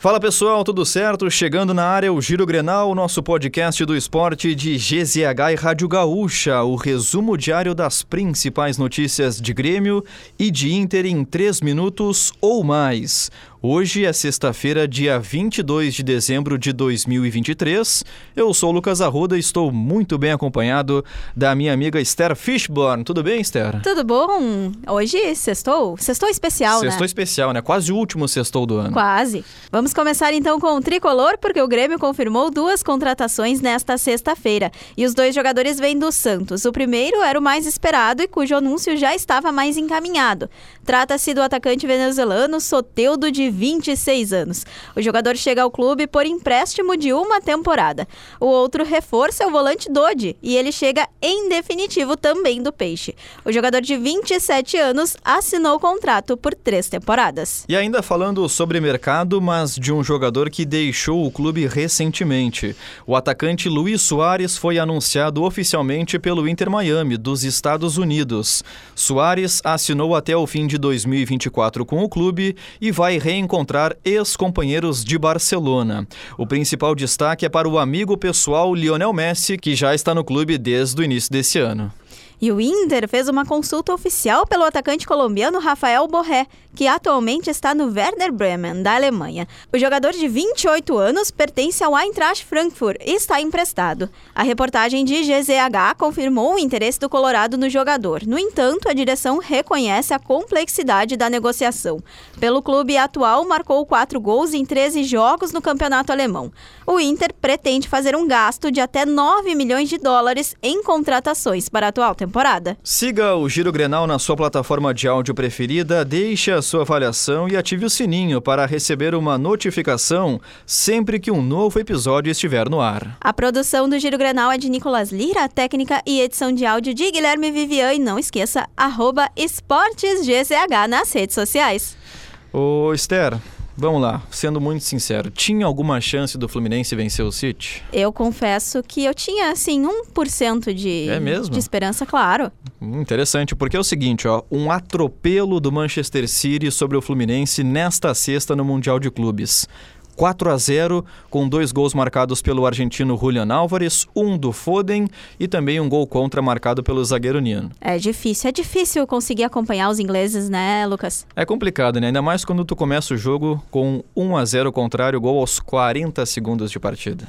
Fala pessoal, tudo certo? Chegando na área o Giro Grenal, nosso podcast do esporte de GZH e Rádio Gaúcha, o resumo diário das principais notícias de Grêmio e de Inter em 3 minutos ou mais. Hoje é sexta-feira, dia 22 de dezembro de 2023. Eu sou o Lucas Arruda e estou muito bem acompanhado da minha amiga Esther Fishborn. Tudo bem, Esther? Tudo bom? Hoje sextou? Sextou especial, sextou né? Sextou especial, né? Quase o último sextou do ano. Quase. Vamos começar então com o tricolor, porque o Grêmio confirmou duas contratações nesta sexta-feira. E os dois jogadores vêm do Santos. O primeiro era o mais esperado e cujo anúncio já estava mais encaminhado. Trata-se do atacante venezuelano Soteudo de 26 anos. O jogador chega ao clube por empréstimo de uma temporada. O outro reforço é o volante Dodi e ele chega em definitivo também do Peixe. O jogador de 27 anos assinou o contrato por três temporadas. E ainda falando sobre mercado, mas de um jogador que deixou o clube recentemente. O atacante Luiz Soares foi anunciado oficialmente pelo Inter Miami, dos Estados Unidos. Soares assinou até o fim de 2024 com o clube e vai reencontrar encontrar ex-companheiros de Barcelona. O principal destaque é para o amigo pessoal Lionel Messi, que já está no clube desde o início desse ano. E o Inter fez uma consulta oficial pelo atacante colombiano Rafael Borré, que atualmente está no Werder Bremen, da Alemanha. O jogador de 28 anos pertence ao Eintracht Frankfurt e está emprestado. A reportagem de GZH confirmou o interesse do Colorado no jogador. No entanto, a direção reconhece a complexidade da negociação. Pelo clube atual, marcou quatro gols em 13 jogos no campeonato alemão. O Inter pretende fazer um gasto de até 9 milhões de dólares em contratações para a atual temporada temporada. Siga o Giro Grenal na sua plataforma de áudio preferida, deixe a sua avaliação e ative o sininho para receber uma notificação sempre que um novo episódio estiver no ar. A produção do Giro Grenal é de Nicolas Lira, técnica e edição de áudio de Guilherme Vivian e não esqueça, arroba esportesgzh nas redes sociais. Ô Esther, Vamos lá, sendo muito sincero, tinha alguma chance do Fluminense vencer o City? Eu confesso que eu tinha, assim, 1% de, é mesmo? de esperança, claro. Hum, interessante, porque é o seguinte, ó, um atropelo do Manchester City sobre o Fluminense nesta sexta no Mundial de Clubes. 4 a 0, com dois gols marcados pelo argentino Julian Álvares, um do Foden e também um gol contra marcado pelo zagueiro Nino. É difícil, é difícil conseguir acompanhar os ingleses, né, Lucas? É complicado, né? Ainda mais quando tu começa o jogo com 1 a 0 contrário, gol aos 40 segundos de partida.